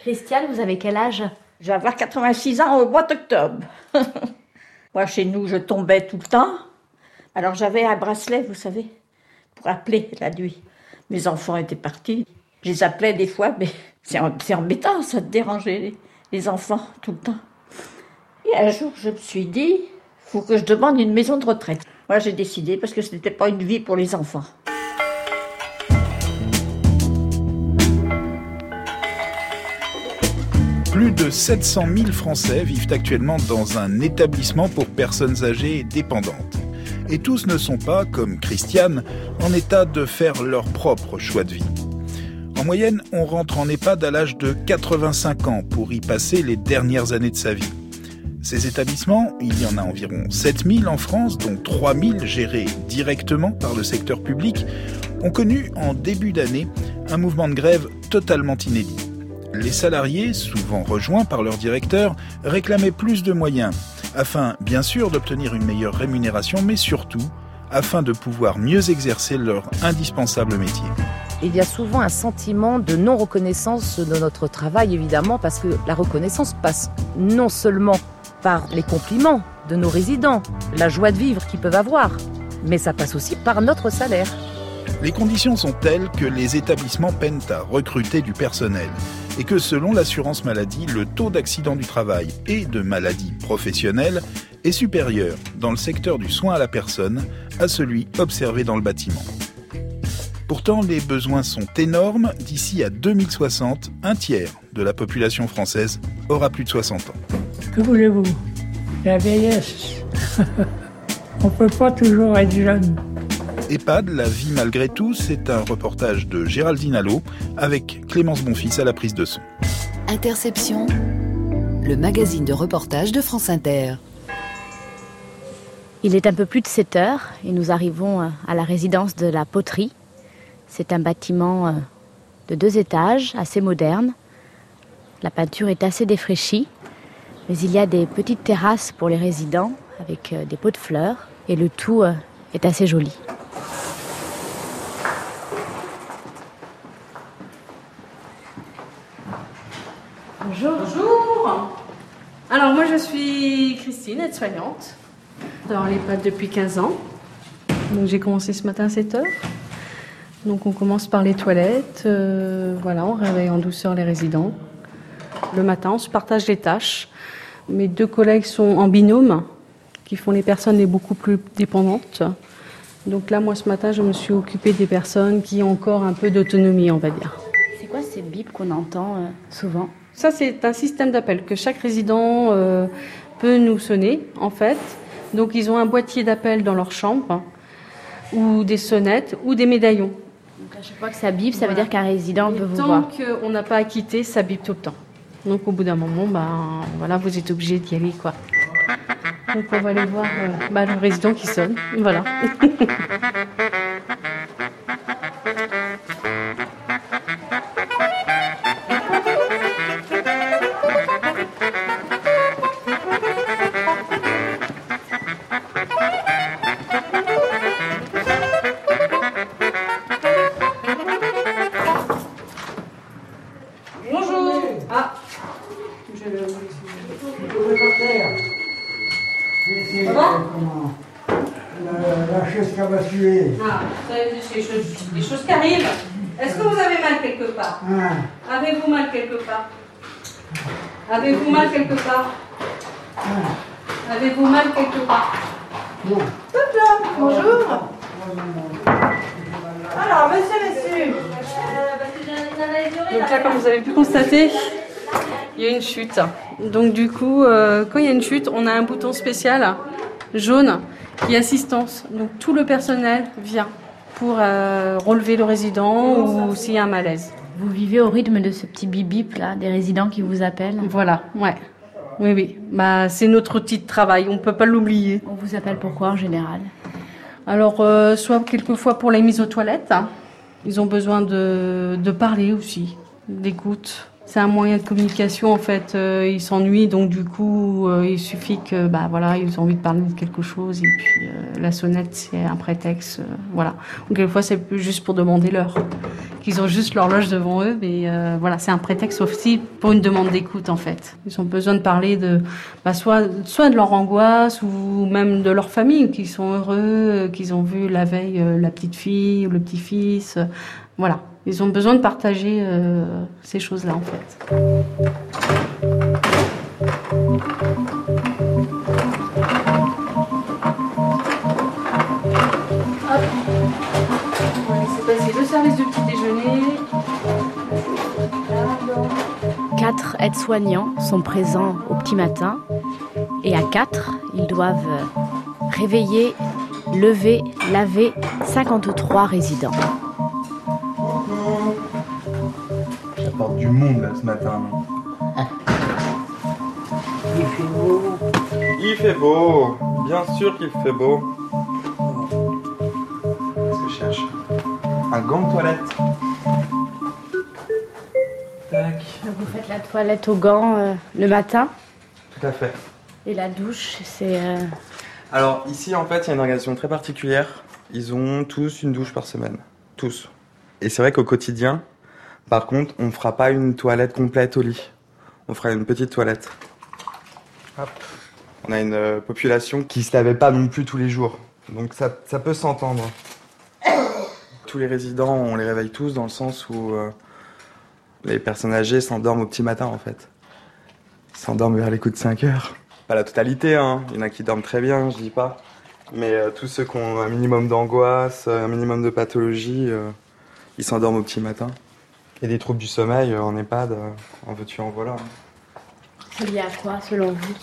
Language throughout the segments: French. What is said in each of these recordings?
Christiane, vous avez quel âge? Je vais avoir 86 ans au mois d'octobre. Moi, chez nous, je tombais tout le temps. Alors j'avais un bracelet, vous savez, pour appeler la nuit. Mes enfants étaient partis. Je les appelais des fois, mais c'est embêtant, ça de déranger les enfants tout le temps. Et un jour, je me suis dit, faut que je demande une maison de retraite. Moi, j'ai décidé parce que ce n'était pas une vie pour les enfants. De 700 000 Français vivent actuellement dans un établissement pour personnes âgées dépendantes. Et tous ne sont pas, comme Christiane, en état de faire leur propre choix de vie. En moyenne, on rentre en EHPAD à l'âge de 85 ans pour y passer les dernières années de sa vie. Ces établissements, il y en a environ 7000 en France, dont 3000 gérés directement par le secteur public, ont connu en début d'année un mouvement de grève totalement inédit. Les salariés, souvent rejoints par leur directeur, réclamaient plus de moyens, afin bien sûr d'obtenir une meilleure rémunération, mais surtout afin de pouvoir mieux exercer leur indispensable métier. Il y a souvent un sentiment de non-reconnaissance de notre travail, évidemment, parce que la reconnaissance passe non seulement par les compliments de nos résidents, la joie de vivre qu'ils peuvent avoir, mais ça passe aussi par notre salaire. Les conditions sont telles que les établissements peinent à recruter du personnel et que selon l'assurance maladie, le taux d'accident du travail et de maladies professionnelles est supérieur dans le secteur du soin à la personne à celui observé dans le bâtiment. Pourtant, les besoins sont énormes. D'ici à 2060, un tiers de la population française aura plus de 60 ans. Que voulez-vous? La vieillesse. On ne peut pas toujours être jeune. EHPAD, la vie malgré tout, c'est un reportage de Géraldine Allo avec Clémence Bonfils à la prise de son. Interception, le magazine de reportage de France Inter. Il est un peu plus de 7 heures et nous arrivons euh, à la résidence de la poterie. C'est un bâtiment euh, de deux étages, assez moderne. La peinture est assez défraîchie, mais il y a des petites terrasses pour les résidents avec euh, des pots de fleurs et le tout est assez joli. Bonjour. Bonjour. Alors moi je suis Christine, aide-soignante dans l'EHPAD depuis 15 ans. Donc j'ai commencé ce matin à 7 heures. Donc on commence par les toilettes, euh, voilà, on réveille en douceur les résidents. Le matin, on se partage les tâches. Mes deux collègues sont en binôme, qui font les personnes les beaucoup plus dépendantes. Donc là, moi ce matin, je me suis occupée des personnes qui ont encore un peu d'autonomie, on va dire. C'est quoi ces bips qu'on entend euh, souvent? Ça, c'est un système d'appel que chaque résident euh, peut nous sonner, en fait. Donc ils ont un boîtier d'appel dans leur chambre, ou des sonnettes, ou des médaillons. Donc à chaque fois que ça bip, ça veut dire qu'un résident peut vous voir. Tant qu'on n'a pas à quitter, ça bip tout le temps. Donc au bout d'un moment, ben, voilà, vous êtes obligé d'y aller. Quoi. Donc on va aller voir euh, bah, le résident qui sonne. Voilà. des choses, qui arrivent. Est-ce que vous avez mal quelque part Ah, Avez-vous mal quelque part Avez-vous mal quelque part Avez-vous mal quelque part non. Bonjour. Alors, monsieur, monsieur. Donc là, comme vous avez pu constater, il y a une chute. Donc du coup, euh, quand il y a une chute, on a un bouton spécial jaune qui est assistance. Donc tout le personnel vient pour euh, relever le résident ou s'il y a un malaise. Vous vivez au rythme de ce petit bip bip là, des résidents qui vous appellent. Voilà, ouais. Oui, oui. Bah, c'est notre outil de travail, on ne peut pas l'oublier. On vous appelle pourquoi en général Alors, euh, soit quelquefois pour les mises aux toilettes, hein. ils ont besoin de, de parler aussi, d'écoute. C'est un moyen de communication en fait. Euh, ils s'ennuient donc du coup euh, il suffit que bah voilà ils ont envie de parler de quelque chose et puis euh, la sonnette c'est un prétexte voilà. Donc quelquefois c'est juste pour demander l'heure. Qu'ils ont juste l'horloge devant eux mais voilà c'est un prétexte aussi pour une demande d'écoute en fait. Ils ont besoin de parler de bah, soit soit de leur angoisse ou même de leur famille qu'ils sont heureux qu'ils ont vu la veille la petite fille ou le petit fils voilà. Ils ont besoin de partager euh, ces choses-là en fait. Hop. Laisser passer le service du petit déjeuner. Quatre aides-soignants sont présents au petit matin et à quatre, ils doivent réveiller, lever, laver 53 résidents. Monde là ce matin. non Il fait beau. Il fait beau, bien sûr qu'il fait beau. Qu'est-ce que je cherche? Un gant de toilette. Tac, Vous faites la toilette au gant euh, le matin tout à fait. et la douche, c'est... euh, Alors ici en fait il y a une organisation très particulière. Ils ont tous une douche par semaine. Tous. Et c'est vrai qu'au quotidien, par contre, on ne fera pas une toilette complète au lit. On fera une petite toilette. Hop. On a une euh, population qui se lavait pas non plus tous les jours. Donc ça, ça peut s'entendre. Tous les résidents, on les réveille tous dans le sens où euh, les personnes âgées s'endorment au petit matin en fait. Ils s'endorment vers les coups de 5 heures. Pas la totalité, hein. Il y en a qui dorment très bien, je dis pas. Mais euh, tous ceux qui ont un minimum d'angoisse, un minimum de pathologie, euh, ils s'endorment au petit matin. Et des troubles du sommeil euh, en EHPAD, euh, en veux-tu, en voilà. hein. C'est lié à quoi, selon vous?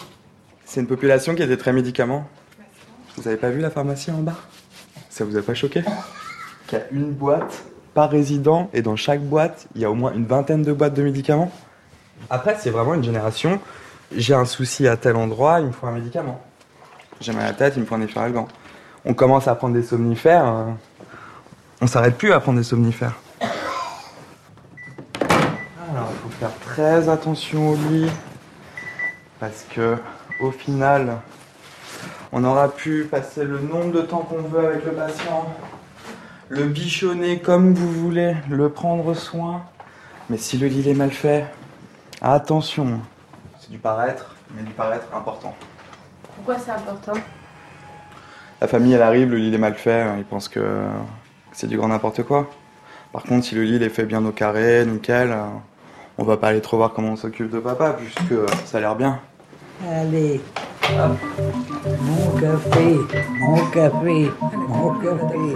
C'est une population qui était très médicaments. Vous avez pas vu la pharmacie en bas? Ça vous a pas choqué? Qu'il y a une boîte par résident et dans chaque boîte, il y a au moins une vingtaine de boîtes de médicaments. Après, c'est vraiment une génération. J'ai un souci à tel endroit, il me faut un médicament. J'ai mal à la tête, il me faut un efferalgan. On commence à prendre des somnifères. euh, on s'arrête plus à prendre des somnifères. Alors, il faut faire très attention au lit. Parce que, au final, on aura pu passer le nombre de temps qu'on veut avec le patient, le bichonner comme vous voulez, le prendre soin. Mais si le lit est mal fait, attention. C'est du paraître, mais du paraître important. Pourquoi c'est important? La famille, elle arrive, le lit est mal fait, ils pensent que c'est du grand n'importe quoi. Par contre, si le lit est fait bien au carré, nickel, on va pas aller trop voir comment on s'occupe de papa, puisque ça a l'air bien. Allez. Mon café, mon café, mon café.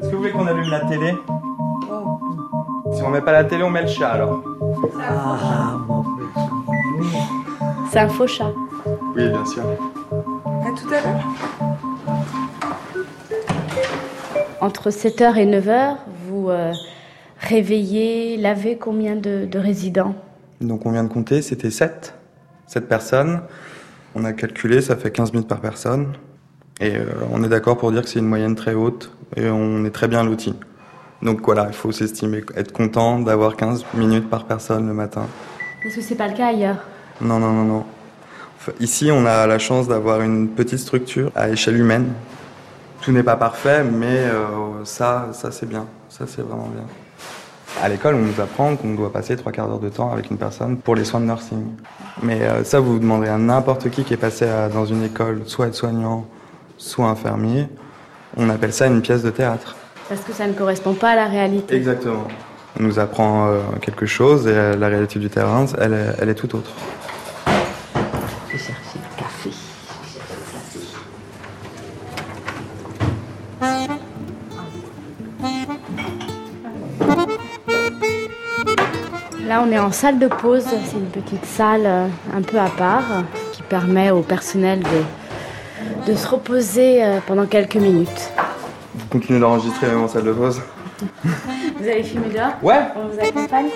Est-ce que vous voulez qu'on allume la télé Si on met pas la télé, on met le chat alors. Ah, mon petit. C'est un faux chat. Oui, bien sûr. À tout à l'heure. Entre 7h et 9h, vous euh, réveillez, lavez combien de, de résidents? Donc on vient de compter, c'était 7. 7 personnes. On a calculé, ça fait 15 minutes par personne. Et euh, on est d'accord pour dire que c'est une moyenne très haute et on est très bien loti. Donc voilà, il faut s'estimer, être content d'avoir 15 minutes par personne le matin. Parce que c'est pas le cas ailleurs? Non, non, non, non. Enfin, Ici, on a la chance d'avoir une petite structure à échelle humaine. Tout n'est pas parfait, mais euh, ça, ça c'est bien. Ça, c'est vraiment bien. À l'école, on nous apprend qu'on doit passer trois quarts d'heure de temps avec une personne pour les soins de nursing. Mais euh, ça, vous demanderez à n'importe qui qui est passé à- dans une école, soit aide-soignant, soit infirmier. On appelle ça une pièce de théâtre. Parce que ça ne correspond pas à la réalité. Exactement. On nous apprend euh, quelque chose et euh, la réalité du terrain, elle est tout autre. En salle de pause. C'est une petite salle euh, un peu à part qui permet au personnel de, de se reposer euh, pendant quelques minutes. Vous continuez d'enregistrer même en salle de pause Vous avez filmé dehors Ouais On vous accompagne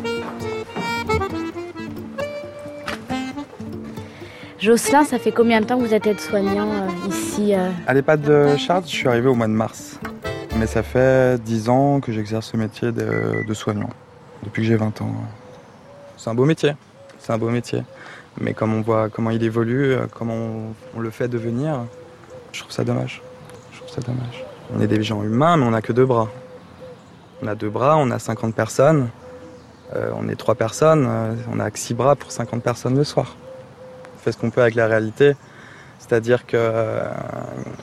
Jocelyn, ça fait combien de temps que vous êtes aide-soignant euh, ici euh À l'EHPAD de Chartres, je suis arrivé au mois de mars. Mais ça fait 10 ans que j'exerce ce métier de, de soignant, depuis que j'ai 20 ans. C'est un beau métier, c'est un beau métier. Mais comme on voit comment il évolue, euh, comment on, le fait devenir, je trouve ça dommage. Ça dommage. On est des gens humains, mais on n'a que deux bras. On a deux bras, on a 50 personnes. Euh, on est trois personnes, euh, on a que six bras pour 50 personnes le soir. On fait ce qu'on peut avec la réalité. C'est-à-dire que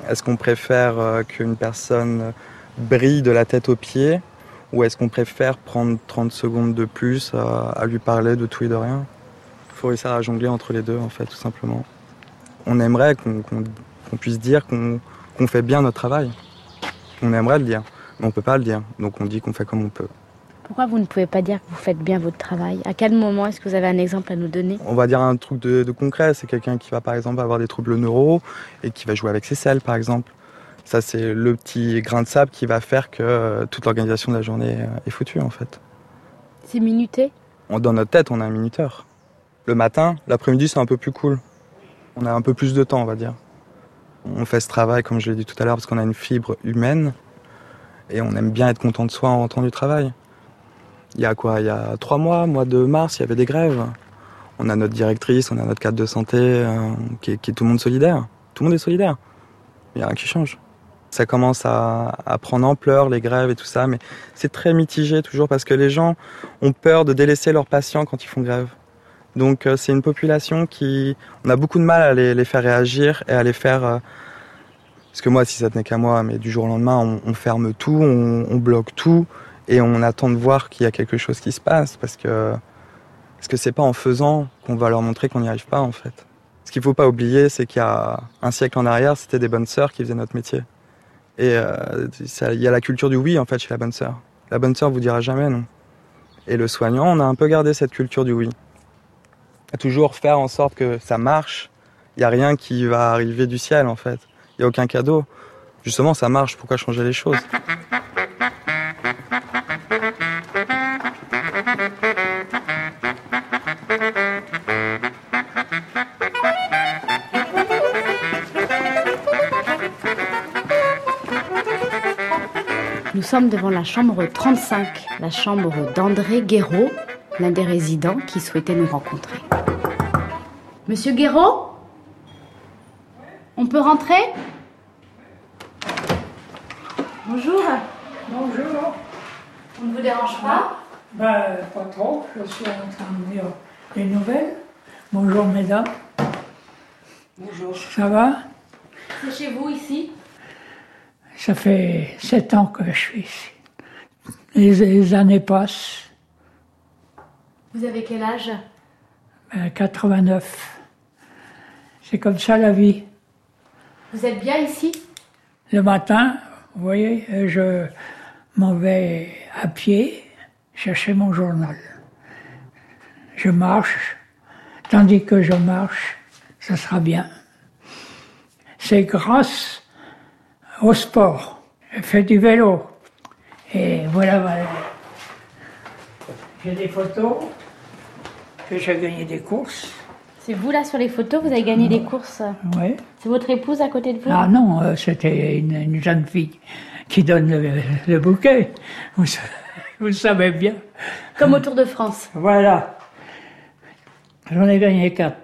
est-ce qu'on préfère qu'une personne brille de la tête aux pieds ou est-ce qu'on préfère prendre 30 secondes de plus à, à lui parler de tout et de rien? Il faut réussir à jongler entre les deux en fait tout simplement. On aimerait qu'on puisse dire qu'on fait bien notre travail. On aimerait le dire, mais on peut pas le dire. Donc on dit qu'on fait comme on peut. Pourquoi vous ne pouvez pas dire que vous faites bien votre travail? À quel moment est-ce que vous avez un exemple à nous donner? On va dire un truc de, de concret, c'est quelqu'un qui va par exemple avoir des troubles neuro et qui va jouer avec ses selles par exemple. Ça c'est le petit grain de sable qui va faire que euh, toute l'organisation de la journée euh, est foutue en fait. C'est minuté? Dans notre tête on a un minuteur. Le matin, l'après-midi c'est un peu plus cool. On a un peu plus de temps on va dire. On fait ce travail comme je l'ai dit tout à l'heure parce qu'on a une fibre humaine et on aime bien être content de soi en rentrant du travail. Il y a quoi? Il y a trois mois, mois de mars, il y avait des grèves. On a notre directrice, on a notre cadre de santé, euh, qui, est, qui est tout le monde solidaire. Tout le monde est solidaire. Il n'y a rien qui change. Ça commence à, prendre ampleur, les grèves et tout ça, mais c'est très mitigé toujours parce que les gens ont peur de délaisser leurs patients quand ils font grève. Donc euh, c'est une population qui... On a beaucoup de mal à les, faire réagir et à les faire... euh, parce que moi, si ça tenait qu'à moi, mais du jour au lendemain, on, ferme tout, on, bloque tout et on attend de voir qu'il y a quelque chose qui se passe parce que parce que c'est pas en faisant qu'on va leur montrer qu'on n'y arrive pas en fait. Ce qu'il faut pas oublier, c'est qu'il y a un siècle en arrière, c'était des bonnes sœurs qui faisaient notre métier. Et euh, il y a la culture du oui en fait chez la bonne sœur. La bonne sœur vous dira jamais non. Et le soignant, on a un peu gardé cette culture du oui. À toujours faire en sorte que ça marche. Il y a rien qui va arriver du ciel en fait. Il y a aucun cadeau. Justement, ça marche. Pourquoi changer les choses? Sommes devant la chambre 35, la chambre d'André Guéraud, l'un des résidents qui souhaitait nous rencontrer. Monsieur Guéraud? On peut rentrer? Bonjour. Bonjour. On ne vous dérange pas? Ben, pas trop. Je suis en train de lire les nouvelles. Bonjour, mesdames. Bonjour. Ça va? C'est chez vous ici? Ça fait sept ans que je suis ici. Les, les années passent. Vous avez quel âge? Ben, 89. C'est comme ça la vie. Vous êtes bien ici? Le matin, vous voyez, je m'en vais à pied chercher mon journal. Je marche, tandis que je marche, ça sera bien. C'est grâce au sport. Je fais du vélo. Et voilà, voilà. J'ai des photos que j'ai gagné des courses. C'est vous là sur les photos, vous avez gagné des courses. Ouais. C'est votre épouse à côté de vous Ah non, euh, c'était une, une jeune fille qui donne le, le bouquet. Vous, vous savez bien. Comme au Tour de France. Voilà. J'en ai gagné quatre.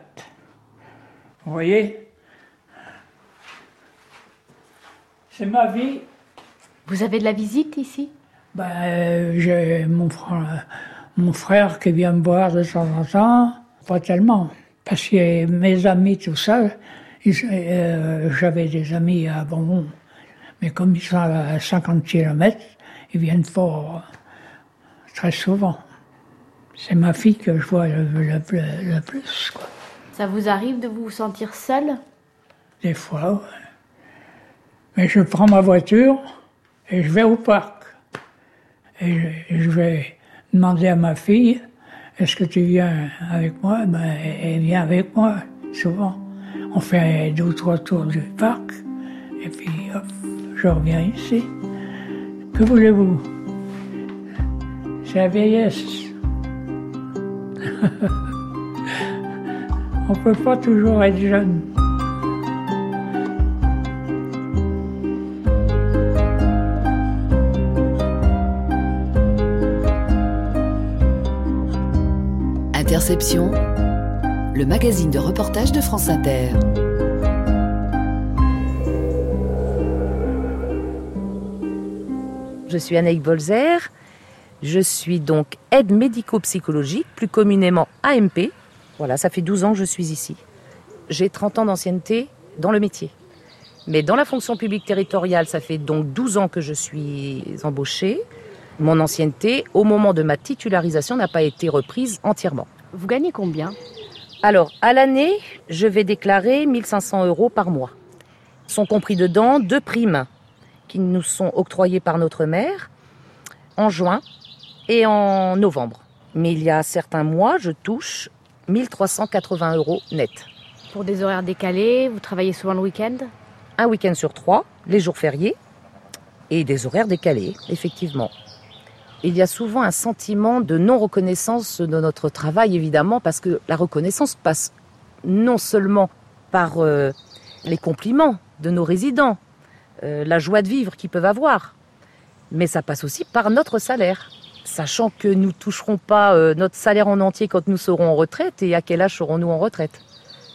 Vous voyez? C'est ma vie. Vous avez de la visite ici? Ben, euh, j'ai mon frère, mon frère qui vient me voir de temps en temps. Pas tellement. Parce que mes amis, tout ça, euh, j'avais des amis à Bonbon. Mais comme ils sont à 50 km, ils viennent pas très souvent. C'est ma fille que je vois le, le- le- le plus, quoi. Ça vous arrive de vous sentir seul Des fois, ouais. Mais je prends ma voiture et je vais au parc. Et je, vais demander à ma fille, est-ce que tu viens avec moi? Ben, Elle vient avec moi, souvent. On fait deux ou trois tours du parc et puis hop, je reviens ici. Que voulez-vous? C'est la vieillesse. On peut pas toujours être jeune. Interception, le magazine de reportage de France Inter. Je suis Anaïk Bolzer. Je suis donc aide médico-psychologique, plus communément AMP. Voilà, ça fait 12 ans que je suis ici. J'ai 30 ans d'ancienneté dans le métier. Mais dans la fonction publique territoriale, ça fait donc 12 ans que je suis embauchée. Mon ancienneté, au moment de ma titularisation, n'a pas été reprise entièrement. Vous gagnez combien Alors, à l'année, je vais déclarer 1500 euros par mois. Sont compris dedans deux primes qui nous sont octroyées par notre maire en juin et en novembre. Mais il y a certains mois, je touche 1380 euros net. Pour des horaires décalés, vous travaillez souvent le week-end? Un week-end sur trois, les jours fériés, et des horaires décalés, effectivement. Il y a souvent un sentiment de non-reconnaissance de notre travail, évidemment, parce que la reconnaissance passe non seulement par euh, les compliments de nos résidents, euh, la joie de vivre qu'ils peuvent avoir, mais ça passe aussi par notre salaire. Sachant que nous ne toucherons pas euh, notre salaire en entier quand nous serons en retraite, et à quel âge serons-nous en retraite?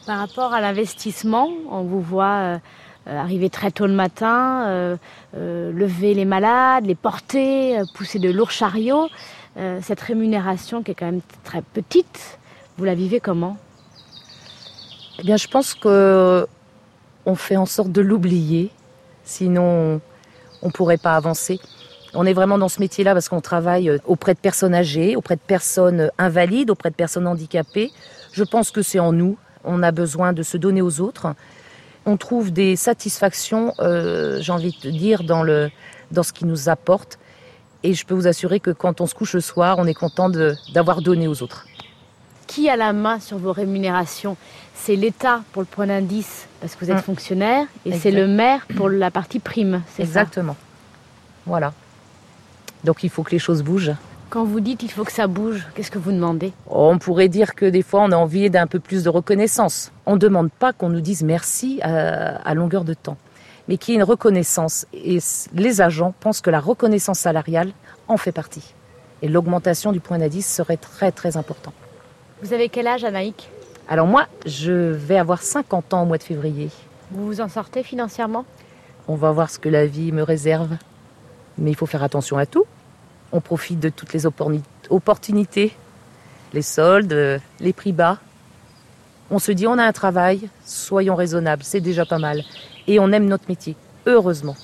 Par rapport à l'investissement, on vous voit arriver très tôt le matin, euh, euh, lever les malades, les porter, pousser de lourds chariots. cette rémunération qui est quand même très petite, vous la vivez comment? Eh bien, je pense que on fait en sorte de l'oublier, sinon on ne pourrait pas avancer. On est vraiment dans ce métier-là parce qu'on travaille auprès de personnes âgées, auprès de personnes invalides, auprès de personnes handicapées. Je pense que c'est en nous. On a besoin de se donner aux autres on trouve des satisfactions, euh, j'ai envie de dire, dans, le, dans ce qui nous apporte. Et je peux vous assurer que quand on se couche le soir, on est content d'avoir donné aux autres. Qui a la main sur vos rémunérations? C'est l'État pour le point d'indice, parce que vous êtes hum. fonctionnaire, et c'est le maire pour la partie prime, ça? Exactement. Voilà. Donc il faut que les choses bougent. Quand vous dites qu'il faut que ça bouge, qu'est-ce que vous demandez On pourrait dire que des fois on a envie d'un peu plus de reconnaissance. On ne demande pas qu'on nous dise merci à, longueur de temps, mais qu'il y ait une reconnaissance. Et les agents pensent que la reconnaissance salariale en fait partie. Et l'augmentation du point d'indice serait très très important. Vous avez quel âge, Anaïk? Alors moi, je vais avoir 50 ans au mois de février. Vous vous en sortez financièrement? On va voir ce que la vie me réserve. Mais il faut faire attention à tout on profite de toutes les opportunités, les soldes, les prix bas. On se dit on a un travail, soyons raisonnables, c'est déjà pas mal. Et on aime notre métier, heureusement.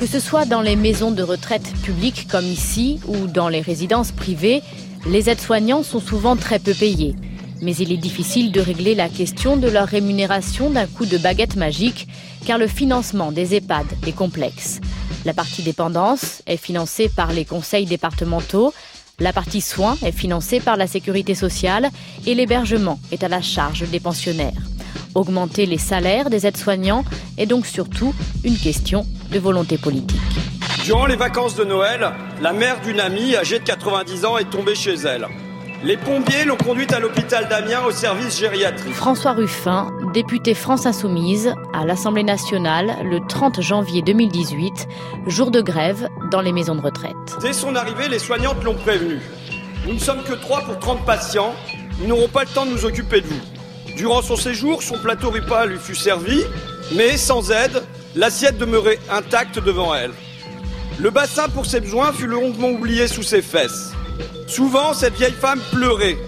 Que ce soit dans les maisons de retraite publiques comme ici ou dans les résidences privées, les aides-soignants sont souvent très peu payés. Mais il est difficile de régler la question de leur rémunération d'un coup de baguette magique, car le financement des EHPAD est complexe. La partie dépendance est financée par les conseils départementaux, la partie soins est financée par la sécurité sociale et l'hébergement est à la charge des pensionnaires. Augmenter les salaires des aides-soignants est donc surtout une question de volonté politique. Durant les vacances de Noël, la mère d'une amie âgée de 90 ans est tombée chez elle. Les pompiers l'ont conduite à l'hôpital d'Amiens au service gériatrique. François Ruffin, député France Insoumise à l'Assemblée nationale le 30 janvier 2018, jour de grève dans les maisons de retraite. Dès son arrivée, les soignantes l'ont prévenu. Nous ne sommes que 3 pour 30 patients. Nous n'aurons pas le temps de nous occuper de vous. Durant son séjour, son plateau repas lui fut servi, mais sans aide, l'assiette demeurait intacte devant elle. Le bassin pour ses besoins fut longuement oublié sous ses fesses. Souvent, cette vieille femme pleurait.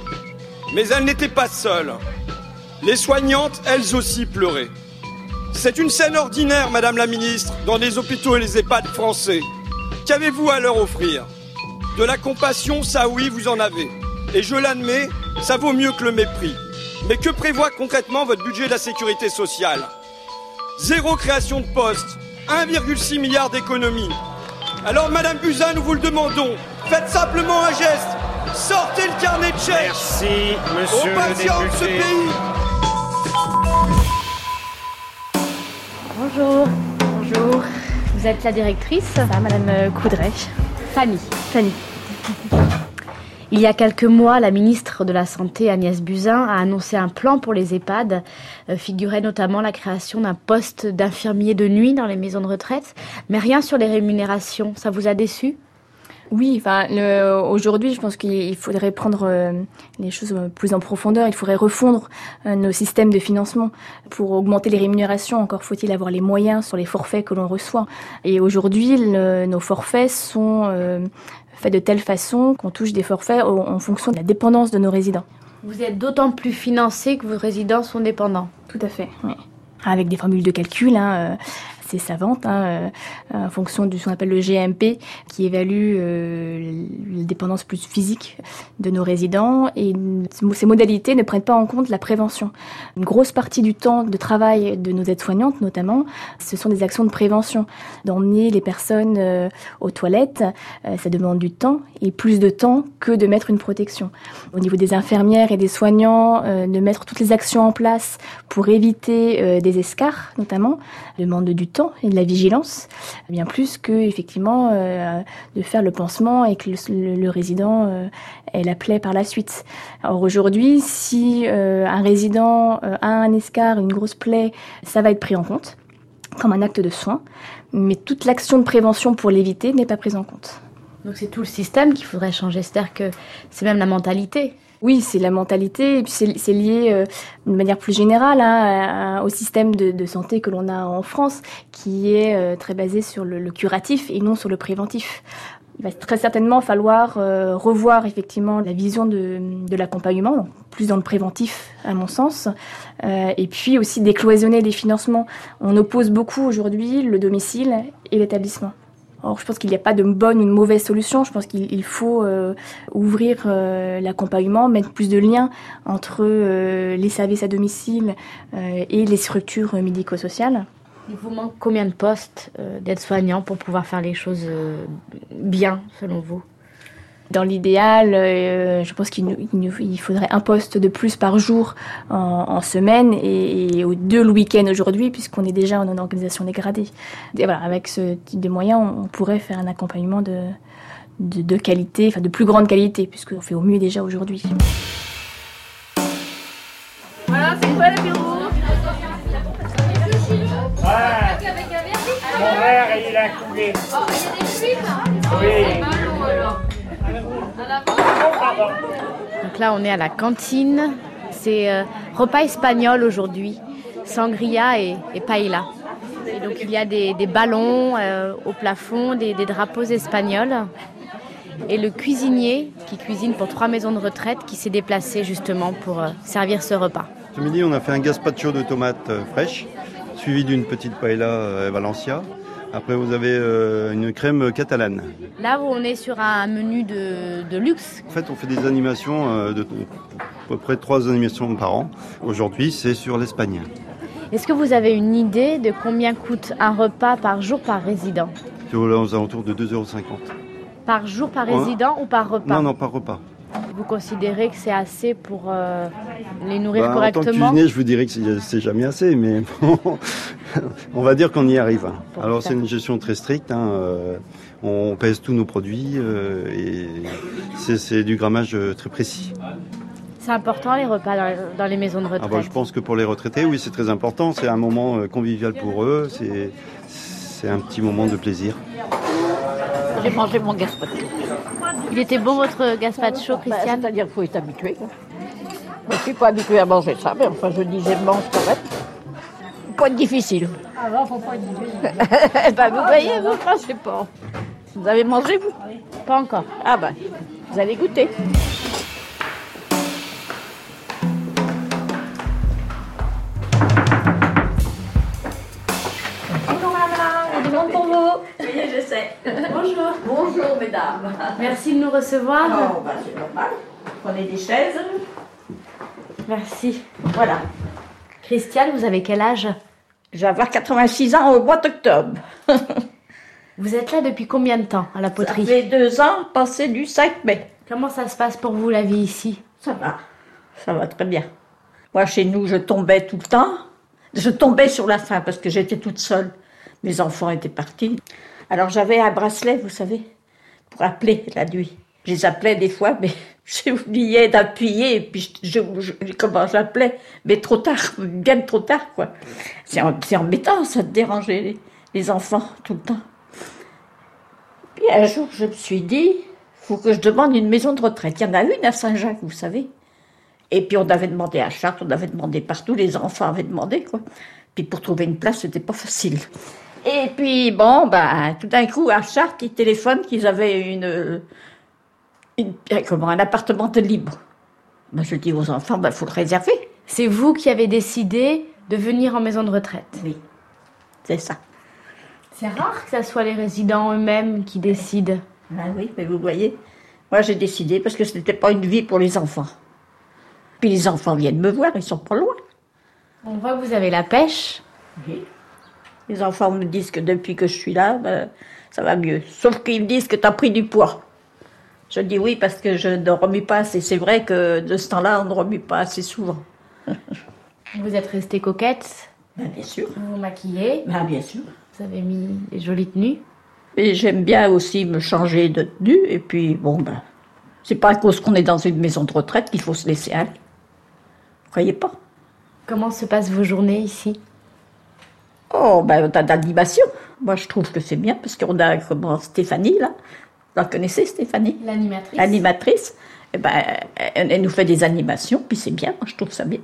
Mais elle n'était pas seule. Les soignantes, elles aussi, pleuraient. C'est une scène ordinaire, Madame la Ministre, dans les hôpitaux et les EHPAD français. Qu'avez-vous à leur offrir? De la compassion, ça oui, vous en avez. Et je l'admets, ça vaut mieux que le mépris. Mais que prévoit concrètement votre budget de la sécurité sociale? Zéro création de postes, 1,6 milliard d'économies. Alors, Madame Buzyn, nous vous le demandons, Faites simplement un geste. Sortez le carnet de chèques. Merci, monsieur le député. ce pays. Bonjour. Bonjour. Vous êtes la directrice Ça, Madame Coudray. Fanny. Fanny. Il y a quelques mois, la ministre de la Santé, Agnès Buzyn, a annoncé un plan pour les EHPAD. Euh, figurait notamment la création d'un poste d'infirmier de nuit dans les maisons de retraite. Mais rien sur les rémunérations. Ça vous a déçu? Oui, enfin, aujourd'hui, je pense qu'il faudrait prendre euh, les choses euh, plus en profondeur. Il faudrait refondre euh, nos systèmes de financement pour augmenter les rémunérations. Encore faut-il avoir les moyens sur les forfaits que l'on reçoit. Et aujourd'hui, nos forfaits sont euh, faits de telle façon qu'on touche des forfaits en, en fonction de la dépendance de nos résidents. Vous êtes d'autant plus financé que vos résidents sont dépendants. Tout à fait, oui. Avec des formules de calcul hein, euh, assez savantes, hein, euh, en fonction de ce qu'on appelle le GMP, qui évalue euh, la dépendance plus physique de nos résidents. Et ces modalités ne prennent pas en compte la prévention. Une grosse partie du temps de travail de nos aides-soignantes, notamment, ce sont des actions de prévention. D'emmener les personnes euh, aux toilettes, ça demande du temps, et plus de temps que de mettre une protection. Au niveau des infirmières et des soignants, de mettre toutes les actions en place pour éviter des escarres, notamment, demande du temps et de la vigilance, bien plus que effectivement euh, de faire le pansement et que le, résident euh, ait la plaie par la suite. Alors aujourd'hui, si euh, un résident euh, a un escar, une grosse plaie, ça va être pris en compte comme un acte de soin, mais toute l'action de prévention pour l'éviter n'est pas prise en compte. Donc c'est tout le système qu'il faudrait changer. C'est-à-dire que c'est même la mentalité. Oui, c'est la mentalité, et puis c'est lié euh, de manière plus générale hein, au système de, santé que l'on a en France, qui est euh, très basé sur le, le curatif et non sur le préventif. Il va très certainement falloir euh, revoir effectivement la vision de, de l'accompagnement, plus dans le préventif à mon sens, euh, et puis aussi décloisonner les financements. On oppose beaucoup aujourd'hui le domicile et l'établissement. Or, je pense qu'il n'y a pas de bonne ou de mauvaise solution. Je pense qu'il il faut euh, ouvrir euh, l'accompagnement, mettre plus de liens entre euh, les services à domicile et les structures médico-sociales. Il vous manque combien de postes d'aides-soignants pour pouvoir faire les choses bien, selon vous? Dans l'idéal, euh, je pense qu'il nous, il nous- il faudrait un poste de plus par jour en, en semaine et, et aux deux le week-end aujourd'hui, puisqu'on est déjà en une organisation dégradée. Et voilà, avec ce type de moyens, on, on pourrait faire un accompagnement de, de, de qualité, enfin de plus grande qualité, puisqu'on fait au mieux déjà aujourd'hui. Voilà, c'est quoi l'apéro Mon verre, il a coulé. Oh, il y a des fuites Oui. Donc là, on est à la cantine. C'est euh, repas espagnol aujourd'hui, sangria et, paella. Et donc il y a des, ballons euh, au plafond, des, drapeaux espagnols. Et le cuisinier qui cuisine pour trois maisons de retraite qui s'est déplacé justement pour euh, servir ce repas. Ce midi, on a fait un gazpacho de tomates fraîches, suivi d'une petite paella Valencia. Après, vous avez euh, une crème catalane. Là où on est sur un menu de, de luxe, En fait, on fait des animations, euh, de, à peu près trois animations par an. Aujourd'hui, c'est sur l'Espagne. est-ce que vous avez une idée de combien coûte un repas par jour par résident? C'est aux, alentours de 2,50 euros. Par jour par Ouais. résident ou par repas? Non, non, par repas. Vous considérez que c'est assez pour euh, les nourrir Bah, en tant que correctement cuisinier, je vous dirais que c'est jamais assez, mais bon, on va dire qu'on y arrive. hein. Alors, c'est une gestion très stricte. hein, euh, on pèse tous nos produits euh, et c'est- du grammage très précis. C'est important les repas dans, dans les maisons de Ah retraite. bah, je pense que pour les retraités, oui, c'est très important. C'est un moment convivial pour eux. C'est c'est un petit moment de plaisir. J'ai mangé mon gazpacho. Il était bon votre gazpacho, Bah, Christiane C'est-à-dire qu'il faut être habitué. je suis pas habituée à manger ça, mais enfin, je dis, je mange quand même. Faut Pas être difficile. Ah non, faut pas être difficile. Eh ben, vous voyez, vous pensez pas. Vous avez mangé, vous? Pas encore. Ah ben, vous allez goûter. Bonjour. Mesdames. Merci de nous recevoir. Oh, bah, c'est normal. Prenez des chaises. Merci. Voilà. Christiane, vous avez quel âge? Je vais avoir 86 ans au mois d'octobre. Vous êtes là depuis combien de temps à la Ça poterie fait deux ans, passé du 5 mai. Comment ça se passe pour vous la vie ici? Ça va. Ça va très bien. Moi, chez nous, je tombais tout le temps. Je tombais sur la fin parce que j'étais toute seule. Mes enfants étaient partis. Alors j'avais un bracelet, vous savez, pour appeler la nuit. Je les appelais des fois, mais j'oubliais d'appuyer, puis je, comment mais trop tard, bien trop tard, quoi. C'est embêtant, ça, de déranger les, les enfants tout le temps. Puis un jour, je me suis dit, faut que je demande une maison de retraite. Il y en a une à Saint-Jacques, vous savez. Et puis on avait demandé à Chartres, on avait demandé partout, les enfants avaient demandé, quoi. Puis pour trouver une place, c'était pas facile. Et puis, bon, ben, tout d'un coup, à Chartres, ils téléphonent qu'ils avaient une, une- comment, un appartement de libre. Ben, je dis aux enfants, ben, faut le réserver. C'est vous qui avez décidé de venir en maison de retraite Oui, c'est ça. C'est rare que ce soit les résidents eux-mêmes qui décident. Ah oui, mais vous voyez, moi j'ai décidé parce que ce n'était pas une vie pour les enfants. Puis les enfants viennent me voir, ils sont pas loin. On voit que vous avez la pêche. Oui. Les enfants me disent que depuis que je suis là, ben, ça va mieux. Sauf qu'ils me disent que tu as pris du poids. Je dis oui parce que je ne remue pas assez. C'est vrai que de ce temps-là, on ne remue pas assez souvent. Vous êtes restée coquette. Ben, bien sûr. Vous vous maquillez. Ben, bien sûr. Vous avez mis des jolies tenues. Et j'aime bien aussi me changer de tenue. Et puis, bon, ben, c'est pas à cause qu'on est dans une maison de retraite qu'il faut se laisser aller. Vous croyez pas Comment se passent vos journées ici? Oh, ben, on a d'animation. Moi, je trouve que c'est bien parce qu'on a comment, Stéphanie, là. Vous la connaissez, Stéphanie? L'animatrice. L'animatrice. Eh ben, elle, elle nous fait des animations, puis c'est bien. Moi, je trouve ça bien.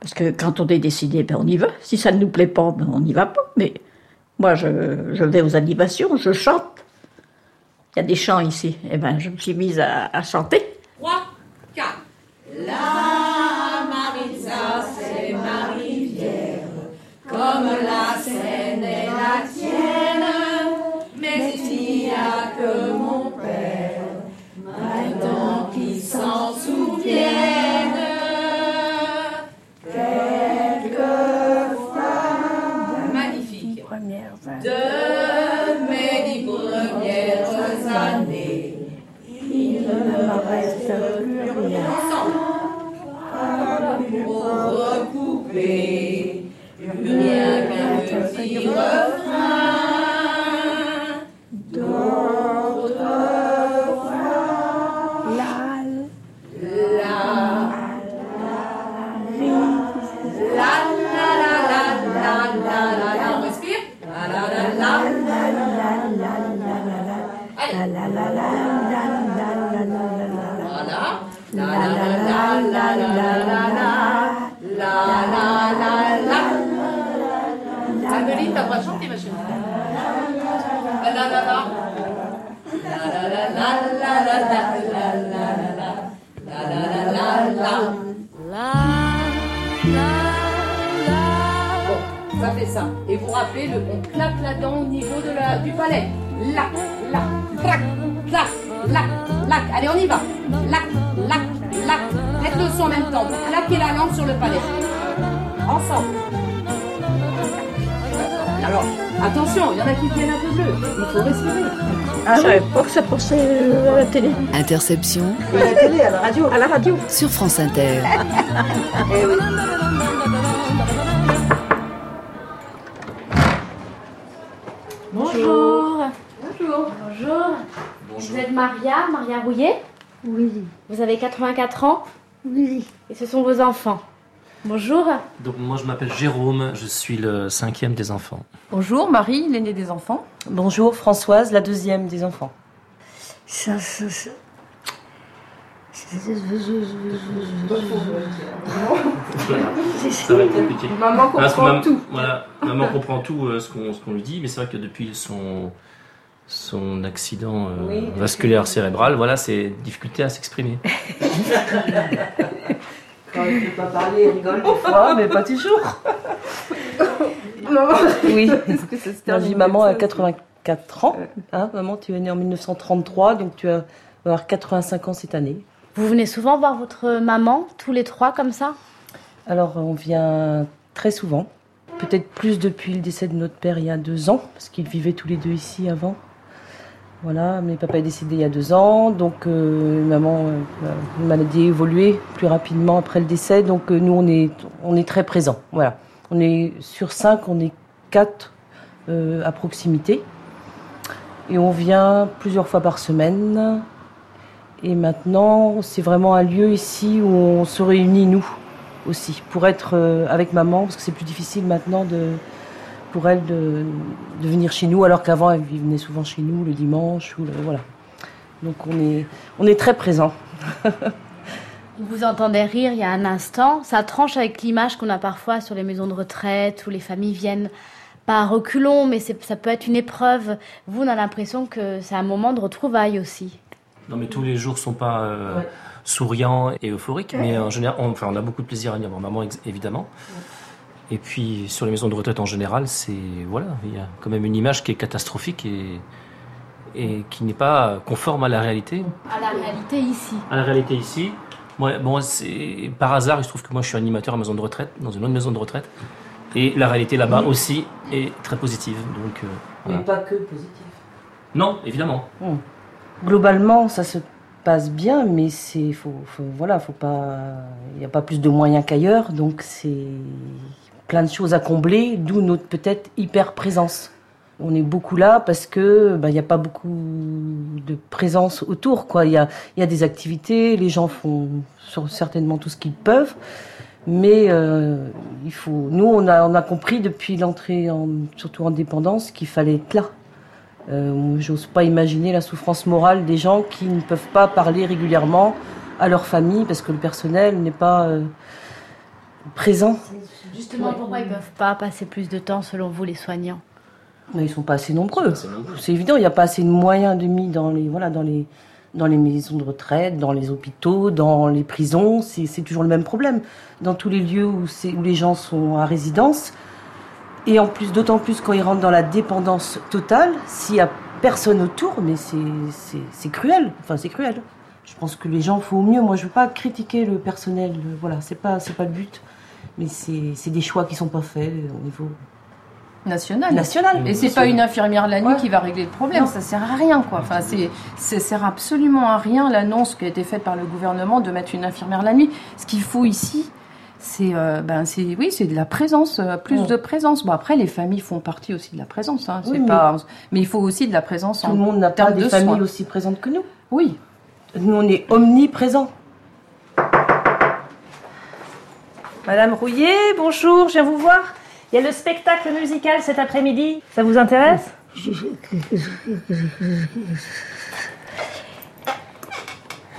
Parce que quand on est décidé, ben, on y va. Si ça ne nous plaît pas, ben, on n'y va pas. Mais moi, je, je vais aux animations, je chante. Il y a des chants ici. Eh ben, je me suis mise à, à chanter. 3, 4. La En même temps. Claquez la langue sur le palais. Ensemble. Alors, attention, il y en a qui viennent un peu bleu. Il faut respirer. Ah, pas que ça passait euh, à la télé. Interception À la télé, à la radio. À la radio. sur France Inter. Eh oui. Bonjour. Bonjour. Bonjour. Vous êtes Maria, Maria Rouillet? Oui. Vous avez 84 ans? Oui. Et ce sont vos enfants. Bonjour. Donc moi je m'appelle Jérôme, je suis le cinquième des enfants. Bonjour, Marie, l'aînée des enfants. Bonjour, Françoise, la deuxième des enfants. Ça, ça, ça. Ça va être compliqué. Maman Parce que comprend mam- tout. Voilà, maman comprend tout euh, ce qu'on ce qu'on lui dit, mais c'est vrai que depuis son son accident euh, Oui, vasculaire cérébral, voilà, c'est difficulté à s'exprimer. Quand il ne peut pas parler, il rigole des fois, mais pas toujours. Oui. Moi, je termine dis maman a comme ça 84 ans. Hein, maman, tu es née en 1933, donc tu vas avoir 85 ans cette année. Vous venez souvent voir votre maman, tous les trois comme ça? Alors, on vient très souvent. Peut-être plus depuis le décès de notre père il y a deux ans, parce qu'ils vivaient tous les deux ici avant. Voilà, mais papa est décédé il y a deux ans, donc euh, maman, euh, une maladie a évolué plus rapidement après le décès, donc euh, nous on est, on est très présents. Voilà, on est sur cinq, on est quatre euh, à proximité, et on vient plusieurs fois par semaine. Et maintenant, c'est vraiment un lieu ici où on se réunit nous aussi pour être euh, avec maman, parce que c'est plus difficile maintenant de pour elle de, de venir chez nous, alors qu'avant elle venait souvent chez nous le dimanche ou le, voilà. Donc on est, on est très présent. Vous entendez rire il y a un instant, ça tranche avec l'image qu'on a parfois sur les maisons de retraite où les familles viennent pas à reculons, mais ça peut être une épreuve. Vous, on a l'impression que c'est un moment de retrouvailles aussi. Non, mais tous les jours sont pas euh, souriants et euphoriques, mais en général, on, enfin, on a beaucoup de plaisir à venir voir maman, évidemment. Et puis, sur les maisons de retraite en général, c'est. Voilà, il y a quand même une image qui est catastrophique et, et qui n'est pas conforme à la réalité. À la réalité ici. À la réalité ici, moi, bon, par hasard, il se trouve que moi je suis animateur à maison de retraite, dans une autre maison de retraite, et la réalité là-bas aussi est très positive. Donc, euh, voilà. Mais pas que positif. Non, évidemment. Globalement, ça se passe bien, mais c'est faut, faut- voilà, faut pas, il n'y a pas plus de moyens qu'ailleurs, donc c'est plein de choses à combler, d'où notre peut-être hyper présence. On est beaucoup là parce que bah, il n'y a pas beaucoup de présence autour. Il y a, y a des activités, les gens font certainement tout ce qu'ils peuvent. Mais euh, il faut. Nous, on a, on a compris depuis l'entrée, en, surtout en dépendance, qu'il fallait être là. Euh, J'ose pas imaginer la souffrance morale des gens qui ne peuvent pas parler régulièrement à leur famille parce que le personnel n'est pas euh, présent. Justement, pourquoi ils peuvent pas passer plus de temps, selon vous, les soignants Mais ils sont pas assez nombreux. C'est évident, il n'y a pas assez de moyens de mis dans les, voilà, dans les, dans les maisons de retraite, dans les hôpitaux, dans les prisons. C'est c'est toujours le même problème. Dans tous les lieux où, c'est- où les gens sont à résidence. Et en plus, d'autant plus quand ils rentrent dans la dépendance totale, s'il y a personne autour, mais c'est- cruel. Enfin, c'est cruel. Je pense que les gens font au mieux. Moi, je veux pas critiquer le personnel. Voilà, c'est pas, c'est pas le but. Mais c'est c'est des choix qui sont pas faits au niveau national. National. Et c'est pas une infirmière la nuit qui va régler le problème. Ça sert à rien, quoi. Enfin, c'est, ça sert absolument à rien l'annonce qui a été faite par le gouvernement de mettre une infirmière la nuit. Ce qu'il faut ici, c'est, euh, ben, c'est, oui, c'est de la présence, euh, plus Ouais. de présence. Bon, après, les familles font partie aussi de la présence. Hein. Oui, mais- pas, mais il faut aussi de la présence. Tout le monde n'a pas des familles aussi présentes que nous. Oui. Nous, on est omniprésents. Madame Rouillet, bonjour, je viens vous voir. Il y a le spectacle musical cet après-midi. Ça vous intéresse?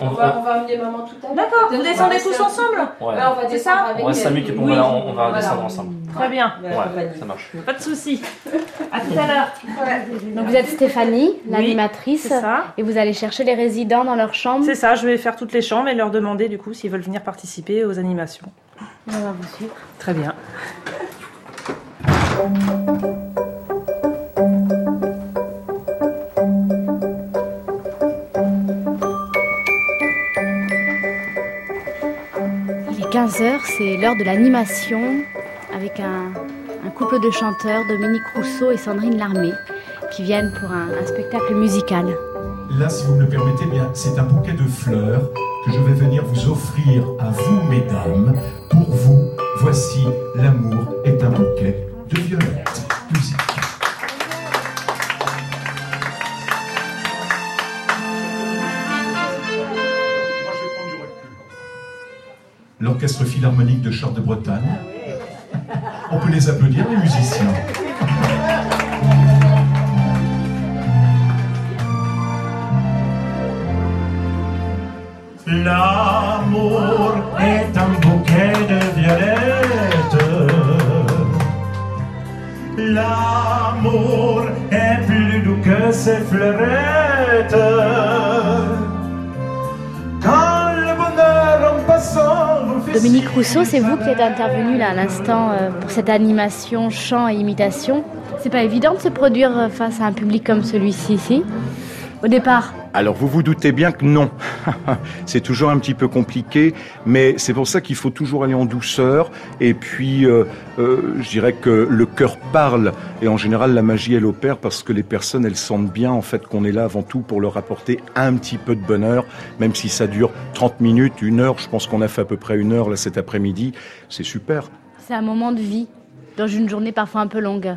On, va, on va amener maman tout à l'heure. D'accord, vous descendez tous ensemble. Ouais. Ouais, on va C'est descendre ça avec on reste 5 minutes et puis Oui. voilà, on, on va Voilà. descendre ensemble. Très bien. Ouais, ça marche. Pas de souci. À tout à l'heure. Donc vous êtes Stéphanie, l'animatrice, c'est ça. et vous allez chercher les résidents dans leur chambre. C'est ça, je vais faire toutes les chambres et leur demander du coup s'ils veulent venir participer aux animations. On va vous suivre. Très bien. Il est 15h, c'est l'heure de l'animation avec un, un couple de chanteurs, Dominique Rousseau et Sandrine Larmé, qui viennent pour un, un spectacle musical. Là, si vous me le permettez bien, c'est un bouquet de fleurs que je vais venir vous offrir à vous, mesdames. Pour vous, voici L'amour est un bouquet de violettes. Musique. L'Orchestre Philharmonique de Charte de Bretagne. On peut les applaudir, les musiciens. L'amour est un bouquet de violettes. L'amour est plus doux que ses fleurettes. Quand le bonheur en passant vous fait Dominique Rousseau, c'est vous qui êtes intervenu là à l'instant euh, pour cette animation chant et imitation. C'est pas évident de se produire euh, face à un public comme celui-ci ici. Au départ, Alors vous vous doutez bien que non. c'est toujours un petit peu compliqué, mais c'est pour ça qu'il faut toujours aller en douceur. Et puis, euh, euh, je dirais que le cœur parle. Et en général, la magie, elle opère parce que les personnes, elles sentent bien en fait qu'on est là avant tout pour leur apporter un petit peu de bonheur, même si ça dure 30 minutes, une heure. Je pense qu'on a fait à peu près une heure là cet après-midi. C'est super. c'est un moment de vie dans une journée parfois un peu longue.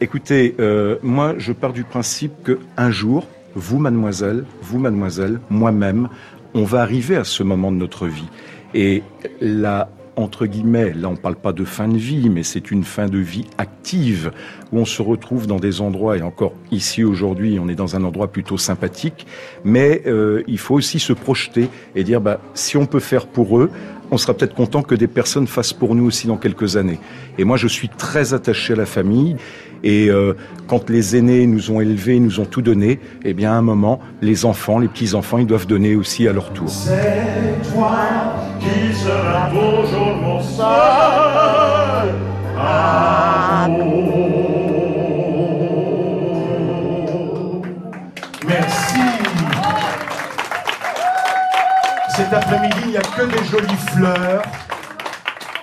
Écoutez, euh, moi, je pars du principe que un jour, vous, mademoiselle, vous, mademoiselle, moi-même, on va arriver à ce moment de notre vie. Et là, entre guillemets, là on ne parle pas de fin de vie, mais c'est une fin de vie active, où on se retrouve dans des endroits, et encore ici aujourd'hui, on est dans un endroit plutôt sympathique, mais euh, il faut aussi se projeter et dire, bah, si on peut faire pour eux, on sera peut-être content que des personnes fassent pour nous aussi dans quelques années. Et moi, je suis très attaché à la famille. Et euh, quand les aînés nous ont élevés, nous ont tout donné, eh bien, à un moment, les enfants, les petits-enfants, ils doivent donner aussi à leur tour. C'est toi qui seras toujours mon seul amour. Merci. Cet après-midi, il n'y a que des jolies fleurs.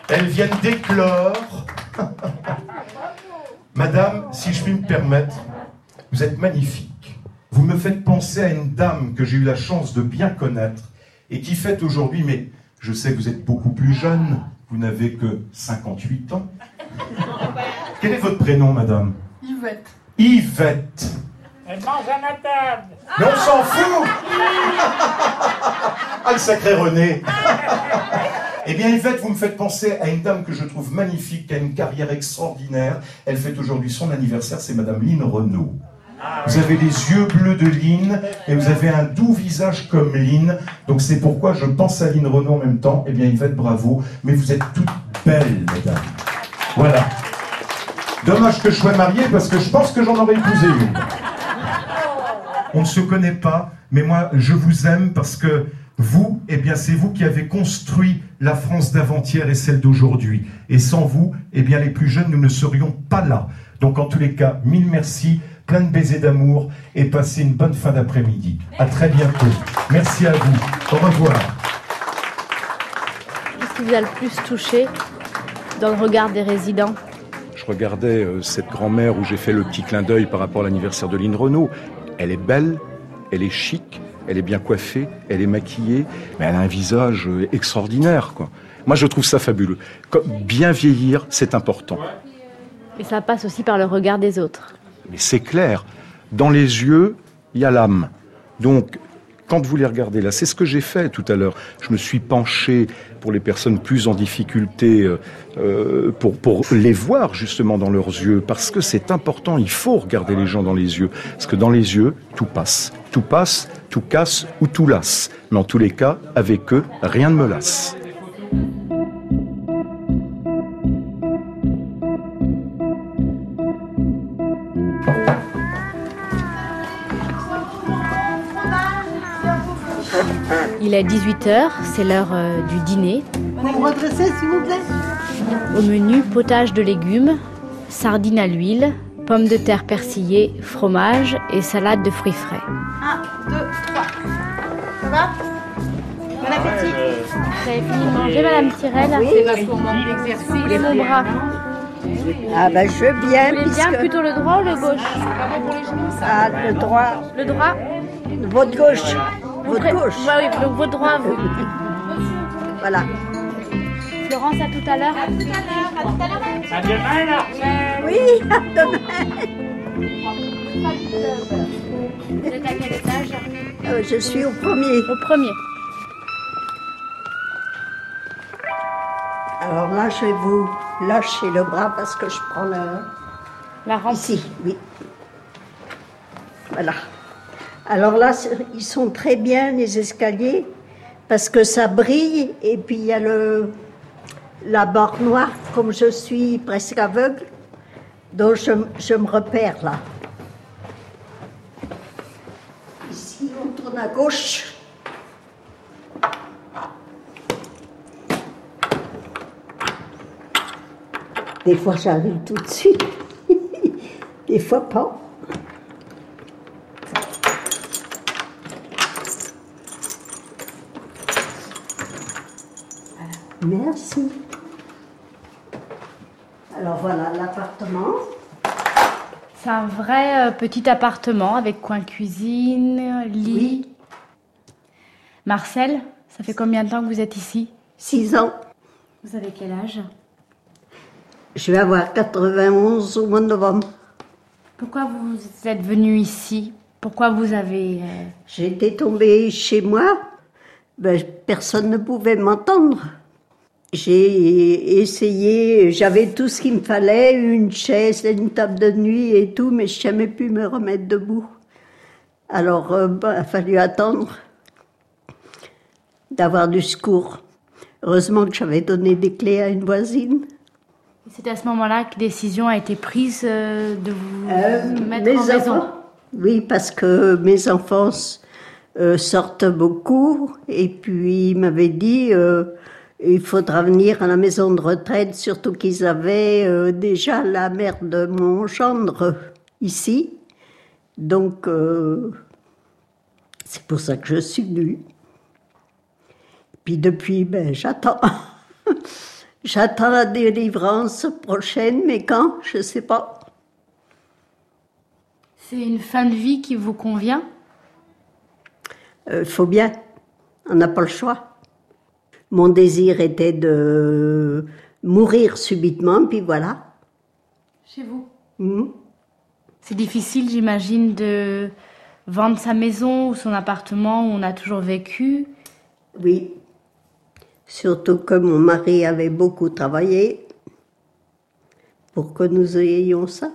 Elles viennent d'éclore. Madame, si je puis me permettre, vous êtes magnifique. Vous me faites penser à une dame que j'ai eu la chance de bien connaître et qui fête aujourd'hui, mais je sais que vous êtes beaucoup plus jeune, vous n'avez que 58 ans. Quel est votre prénom, madame? Yvette. Yvette. Elle mange à ma table. Mais on s'en fout Ah, le sacré René Eh bien, Yvette, vous me faites penser à une dame que je trouve magnifique, qui a une carrière extraordinaire. Elle fête aujourd'hui son anniversaire, c'est Madame Lynn Renault. Vous avez les yeux bleus de Lynn et vous avez un doux visage comme Lynn. Donc c'est pourquoi je pense à Lynn Renault en même temps. Eh bien, Yvette, bravo. Mais vous êtes toutes belles, mesdames. Voilà. Dommage que je sois marié parce que je pense que j'en aurais épousé une. On ne se connaît pas, mais moi, je vous aime parce que vous, eh bien, c'est vous qui avez construit la France d'avant-hier et celle d'aujourd'hui. Et sans vous, eh bien, les plus jeunes, nous ne serions pas là. Donc, en tous les cas, mille merci, plein de baisers d'amour et passez une bonne fin d'après-midi. À très bientôt. Merci à vous. Au revoir. Qu'est-ce qui vous a le plus touché dans le regard des résidents? Je regardais euh, cette grand-mère où j'ai fait le petit clin d'œil par rapport à l'anniversaire de Lynn Renault. Elle est belle, elle est chic, elle est bien coiffée, elle est maquillée, mais elle a un visage euh, extraordinaire. Quoi. Moi, je trouve ça fabuleux. Bien vieillir, c'est important. Et ça passe aussi par le regard des autres. Mais c'est clair. Dans les yeux, il y a l'âme. Donc, quand vous les regardez là, c'est ce que j'ai fait tout à l'heure. Je me suis penché pour les personnes plus en difficulté, euh, euh, pour, pour les voir justement dans leurs yeux, parce que c'est important, il faut regarder les gens dans les yeux, parce que dans les yeux, tout passe. Tout passe, tout casse ou tout lasse. Mais en tous les cas, avec eux, rien ne me lasse. Il est 18h, c'est l'heure euh, du dîner. Vous me redressez, s'il vous plaît Au menu, potage de légumes, sardines à l'huile, pommes de terre persillées, fromage et salade de fruits frais. 1, 2, 3. Ça va? Bon appétit. Vous avez fini de manger, Madame Tirel? Oui. C'est parce qu'on manque d'exercice. Mon bras Ah ben je veux bien. Vous voulez bien puisque- plutôt le droit ou le gauche? Ah, le droit. Le droit Votre gauche. Vous Votre pré- gauche. Ouais, oui, donc votre droit, vous. Voilà. Florence, à tout à l'heure. À demain, là. Oui, à demain. Vous êtes à quel étage Euh, je suis au premier. Au premier. Alors là, je vais vous lâcher le bras parce que je prends le... La rampe. Ici, oui. Voilà. Alors là, ils sont très bien, les escaliers, parce que ça brille, et puis il y a le, la barre noire, comme je suis presque aveugle, donc je, je me repère là. Ici, on tourne à gauche. Des fois, j'arrive tout de suite. Des fois, pas. Merci. Alors voilà l'appartement. C'est un vrai euh, petit appartement avec coin cuisine, lit. Marcel, ça fait combien de temps que vous êtes ici? Six ans. Vous avez quel âge? Je vais avoir 91 au mois de novembre. Pourquoi vous êtes venu ici? Pourquoi vous avez... euh, J'étais tombée chez moi. Ben, personne ne pouvait m'entendre. J'ai essayé, j'avais tout ce qu'il me fallait, une chaise, une table de nuit et tout, mais je n'ai jamais pu me remettre debout. Alors, euh, bah, il a fallu attendre d'avoir du secours. Heureusement que j'avais donné des clés à une voisine. C'est à ce moment-là que décision a été prise euh, de vous Euh, mettre en maison. enfants- Oui, parce que mes enfants sortent beaucoup et puis ils m'avaient dit il faudra venir à la maison de retraite, surtout qu'ils avaient euh, déjà la mère de mon gendre ici. Donc euh, c'est pour ça que je suis venue. Puis depuis, ben, j'attends. j'attends la délivrance prochaine, mais quand, je sais pas. C'est une fin de vie qui vous convient? Il Euh, faut bien, on n'a pas le choix. Mon désir était de mourir subitement, puis voilà. Chez vous Mhm. C'est difficile, j'imagine, de vendre sa maison ou son appartement où on a toujours vécu. Oui. Surtout que mon mari avait beaucoup travaillé pour que nous ayons ça.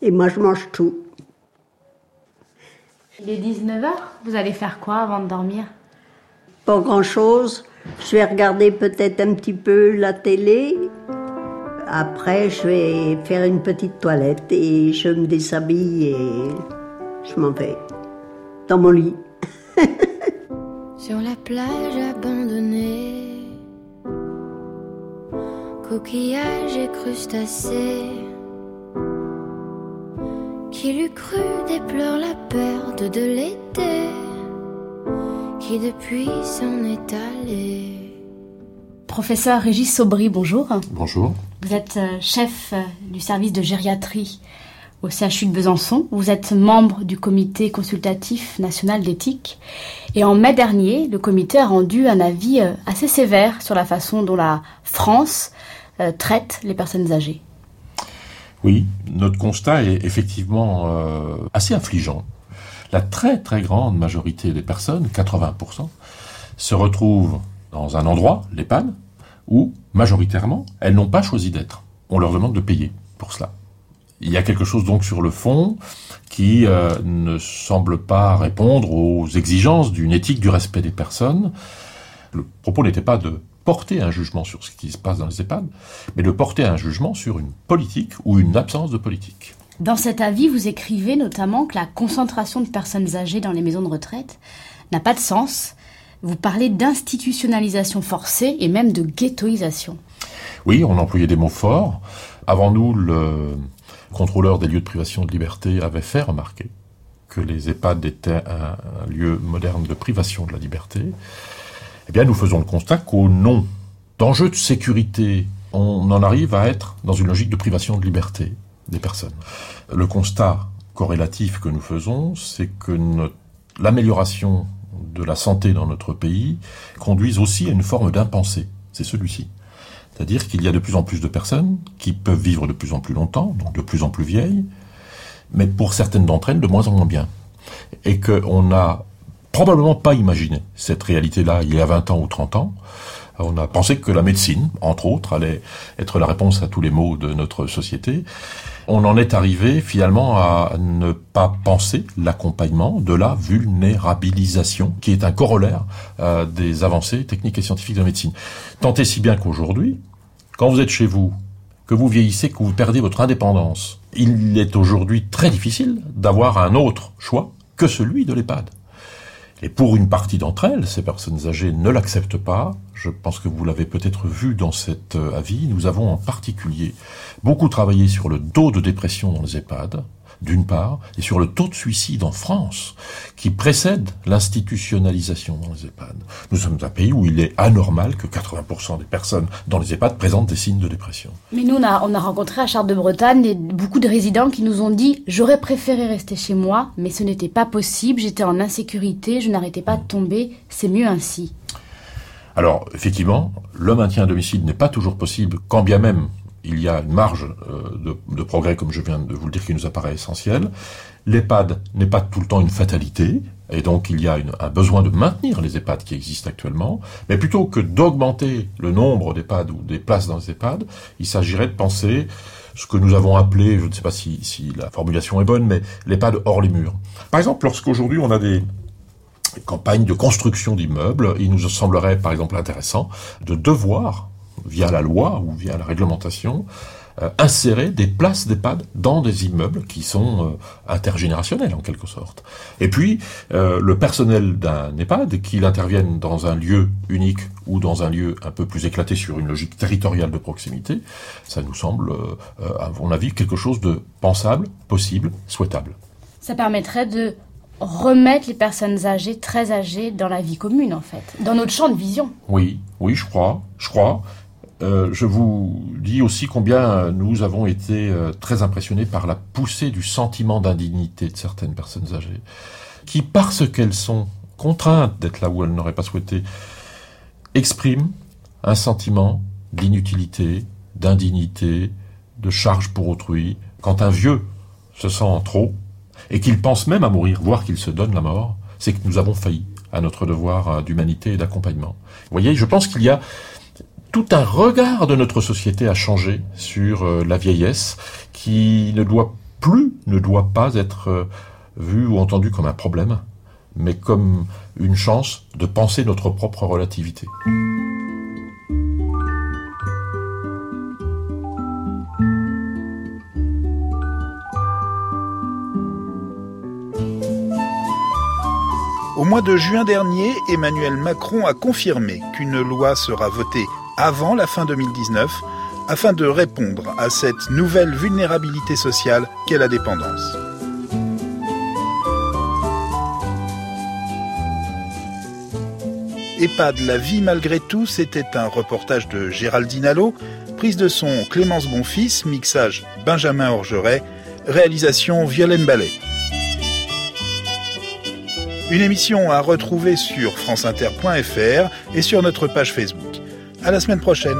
Et moi, je mange tout. Il est 19h, vous allez faire quoi avant de dormir? Pas grand-chose. Je vais regarder peut-être un petit peu la télé. Après, je vais faire une petite toilette et je me déshabille et je m'en vais dans mon lit. Sur la plage abandonnée, coquillages et crustacés, qui l'eût cru déplore la perte de l'été, qui depuis s'en est allé. Professeur Régis Saubry, bonjour. Bonjour. Vous êtes euh, chef euh, du service de gériatrie au CHU de Besançon. Vous êtes membre du comité consultatif national d'éthique. Et en mai dernier, le comité a rendu un avis euh, assez sévère sur la façon dont la France traite les personnes âgées. Oui, notre constat est effectivement assez affligeant. La très très grande majorité des personnes, 80%, se retrouvent dans un endroit, l'EHPAD, où majoritairement elles n'ont pas choisi d'être. On leur demande de payer pour cela. Il y a quelque chose donc sur le fond qui euh, ne semble pas répondre aux exigences d'une éthique du respect des personnes. Le propos n'était pas de porter un jugement sur ce qui se passe dans les EHPAD, mais de porter un jugement sur une politique ou une absence de politique. Dans cet avis, vous écrivez notamment que la concentration de personnes âgées dans les maisons de retraite n'a pas de sens. Vous parlez d'institutionnalisation forcée et même de ghettoisation. Oui, on employait des mots forts. Avant nous, le contrôleur des lieux de privation de liberté avait fait remarquer que les EHPAD étaient un, lieu moderne de privation de la liberté. Eh bien, nous faisons le constat qu'au nom d'enjeux de sécurité, on en arrive à être dans une logique de privation de liberté des personnes. Le constat corrélatif que nous faisons, c'est que l'amélioration de la santé dans notre pays conduise aussi à une forme d'impensé. C'est celui-ci. C'est-à-dire qu'il y a de plus en plus de personnes qui peuvent vivre de plus en plus longtemps, donc de plus en plus vieilles, mais pour certaines d'entre elles de moins en moins bien. Et qu'on n'a probablement pas imaginé cette réalité-là il y a 20 ans ou 30 ans. On a pensé que la médecine, entre autres, allait être la réponse à tous les maux de notre société. On en est arrivé finalement à ne pas penser l'accompagnement de la vulnérabilisation, qui est un corollaire euh, des avancées techniques et scientifiques de la médecine. Tant et si bien qu'aujourd'hui, quand vous êtes chez vous, que vous vieillissez, que vous perdez votre indépendance, il est aujourd'hui très difficile d'avoir un autre choix que celui de l'EHPAD. Et pour une partie d'entre elles, ces personnes âgées ne l'acceptent pas. Je pense que vous l'avez peut-être vu dans cet euh, avis. Nous avons en particulier beaucoup travaillé sur le taux de dépression dans les EHPAD, d'une part, et sur le taux de suicide en France, qui précède l'institutionnalisation dans les EHPAD. Nous sommes un pays où il est anormal que 80% des personnes dans les EHPAD présentent des signes de dépression. Mais nous, on a, on a rencontré à Chartres de Bretagne des- beaucoup de résidents qui nous ont dit J'aurais préféré rester chez moi, mais ce n'était pas possible, j'étais en insécurité, je n'arrêtais pas de tomber, c'est mieux ainsi. Alors, effectivement, le maintien à domicile n'est pas toujours possible, quand bien même il y a une marge euh, de, progrès, comme je viens de vous le dire, qui nous apparaît essentielle. L'EHPAD n'est pas tout le temps une fatalité. Et donc il y a un besoin de maintenir les EHPAD qui existent actuellement, mais plutôt que d'augmenter le nombre d'EHPAD ou des places dans les EHPAD, il s'agirait de penser ce que nous avons appelé, je ne sais pas si, si la formulation est bonne, mais l'EHPAD hors les murs. Par exemple, lorsqu'aujourd'hui on a des campagnes de construction d'immeubles, il nous semblerait par exemple intéressant de devoir, via la loi ou via la réglementation, euh, insérer des places d'EHPAD dans des immeubles qui sont euh, intergénérationnels en quelque sorte. Et puis, euh, le personnel d'un EHPAD, qu'il intervienne dans un lieu unique ou dans un lieu un peu plus éclaté sur une logique territoriale de proximité, ça nous semble, à mon avis, quelque chose de pensable, possible, souhaitable. Ça permettrait de remettre les personnes âgées, très âgées, dans la vie commune, en fait, dans notre champ de vision. Oui, oui, je crois, je crois. Euh, je vous dis aussi combien nous avons été euh, très impressionnés par la poussée du sentiment d'indignité de certaines personnes âgées, qui, parce qu'elles sont contraintes d'être là où elles n'auraient pas souhaité, expriment un sentiment d'inutilité, d'indignité, de charge pour autrui. Quand un vieux se sent trop, et qu'il pense même à mourir, voire qu'il se donne la mort, c'est que nous avons failli à notre devoir euh, d'humanité et d'accompagnement. Vous voyez, je pense qu'il y a tout un regard de notre société a changé sur euh, la vieillesse qui ne doit plus, ne doit pas être euh, vu ou entendu comme un problème, mais comme une chance de penser notre propre relativité. Au mois de juin dernier, Emmanuel Macron a confirmé qu'une loi sera votée avant la fin 2019 afin de répondre à cette nouvelle vulnérabilité sociale qu'est la dépendance. EHPAD La vie malgré tout, c'était un reportage de Géraldine Allo, prise de son Clémence Bonfils, mixage Benjamin Orgeret, réalisation Violaine Ballet. Une émission à retrouver sur franceinter.fr et sur notre page Facebook. À la semaine prochaine.